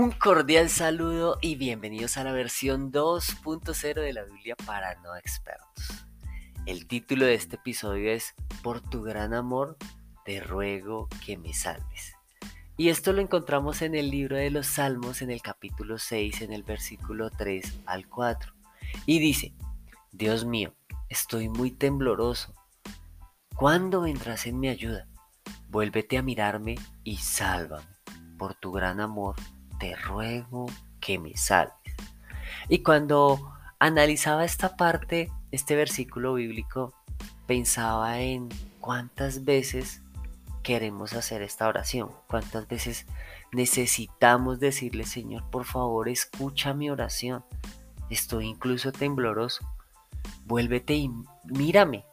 Un cordial saludo y bienvenidos a la versión 2.0 de la Biblia para no expertos. El título de este episodio es Por tu gran amor, te ruego que me salves. Y esto lo encontramos en el libro de los Salmos en el capítulo 6, en el versículo 3 al 4. Y dice, Dios mío, estoy muy tembloroso. ¿Cuándo vendrás en mi ayuda? Vuélvete a mirarme y sálvame. Por tu gran amor, te ruego que me salves. Y cuando analizaba esta parte, este versículo bíblico, pensaba en cuántas veces queremos hacer esta oración, cuántas veces necesitamos decirle, Señor, por favor, escucha mi oración. Estoy incluso tembloroso. Vuélvete y mírame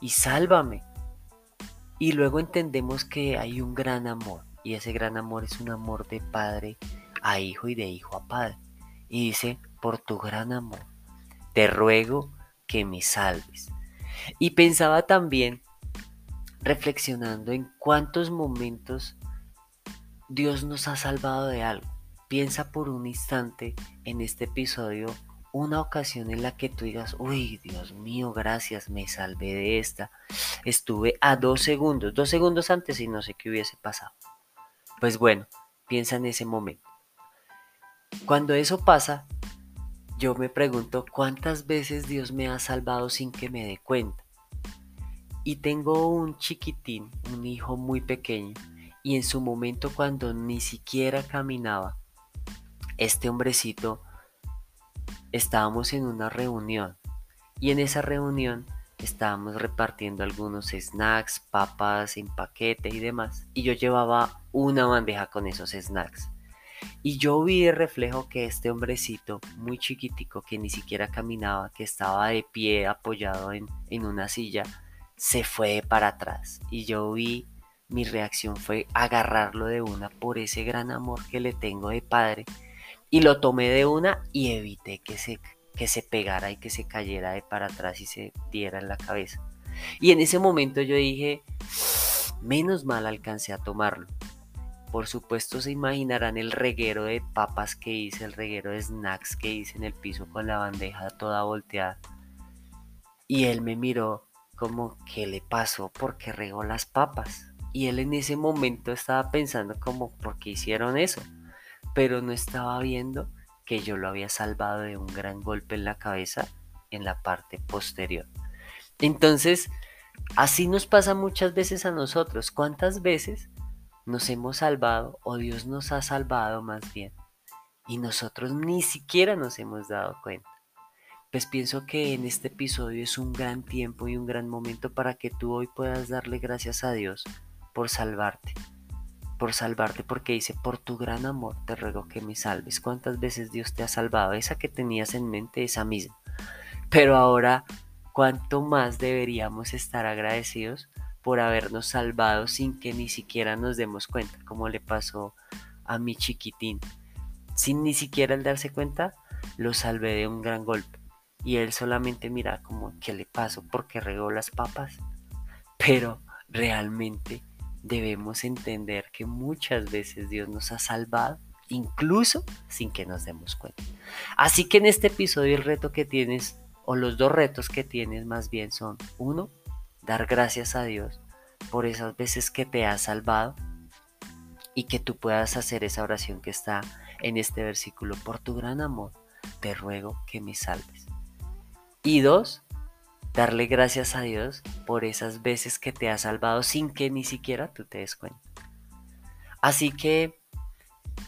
y sálvame. Y luego entendemos que hay un gran amor, y ese gran amor es un amor de padre a hijo y de hijo a padre. Y dice, por tu gran amor, te ruego que me salves. Y pensaba también, reflexionando en cuántos momentos Dios nos ha salvado de algo. Piensa por un instante en este episodio una ocasión en la que tú digas, uy, Dios mío, gracias, me salvé de esta. Estuve a dos segundos, dos segundos antes y no sé qué hubiese pasado. Pues bueno, piensa en ese momento. Cuando eso pasa, yo me pregunto cuántas veces Dios me ha salvado sin que me dé cuenta. Y tengo un chiquitín, un hijo muy pequeño, y en su momento cuando ni siquiera caminaba, este hombrecito, estábamos en una reunión, y en esa reunión estábamos repartiendo algunos snacks, papas en paquete y demás, y yo llevaba una bandeja con esos snacks. Y yo vi de reflejo que este hombrecito, muy chiquitico, que ni siquiera caminaba, que estaba de pie apoyado en, en una silla, se fue para atrás. Y yo vi, mi reacción fue agarrarlo de una por ese gran amor que le tengo de padre. Y lo tomé de una y evité que se, que se pegara y que se cayera de para atrás y se diera en la cabeza. Y en ese momento yo dije, menos mal alcancé a tomarlo. Por supuesto se imaginarán el reguero de papas que hice, el reguero de snacks que hice en el piso con la bandeja toda volteada. Y él me miró como, ¿qué le pasó? ¿Por qué regó las papas? Y él en ese momento estaba pensando como, ¿por qué hicieron eso? Pero no estaba viendo que yo lo había salvado de un gran golpe en la cabeza en la parte posterior. Entonces, así nos pasa muchas veces a nosotros. ¿Cuántas veces nos hemos salvado o Dios nos ha salvado más bien y nosotros ni siquiera nos hemos dado cuenta. Pues pienso que en este episodio es un gran tiempo y un gran momento para que tú hoy puedas darle gracias a Dios por salvarte. Por salvarte porque dice, por tu gran amor te ruego que me salves. ¿Cuántas veces Dios te ha salvado? Esa que tenías en mente, esa misma. Pero ahora, ¿cuánto más deberíamos estar agradecidos por habernos salvado sin que ni siquiera nos demos cuenta, como le pasó a mi chiquitín. Sin ni siquiera el darse cuenta, lo salvé de un gran golpe. Y él solamente mira como, ¿qué le pasó? porque regó las papas? Pero realmente debemos entender que muchas veces Dios nos ha salvado, incluso sin que nos demos cuenta. Así que en este episodio el reto que tienes, o los dos retos que tienes más bien son, uno, dar gracias a Dios por esas veces que te ha salvado y que tú puedas hacer esa oración que está en este versículo. Por tu gran amor, te ruego que me salves. Y dos, darle gracias a Dios por esas veces que te ha salvado sin que ni siquiera tú te des cuenta. Así que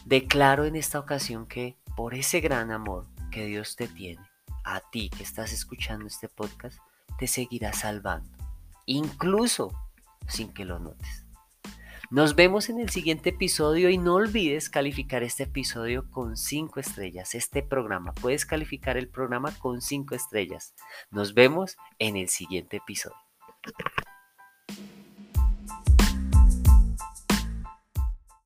declaro en esta ocasión que por ese gran amor que Dios te tiene, a ti que estás escuchando este podcast, te seguirá salvando incluso sin que lo notes. Nos vemos en el siguiente episodio y no olvides calificar este episodio con 5 estrellas, este programa. Puedes calificar el programa con 5 estrellas. Nos vemos en el siguiente episodio.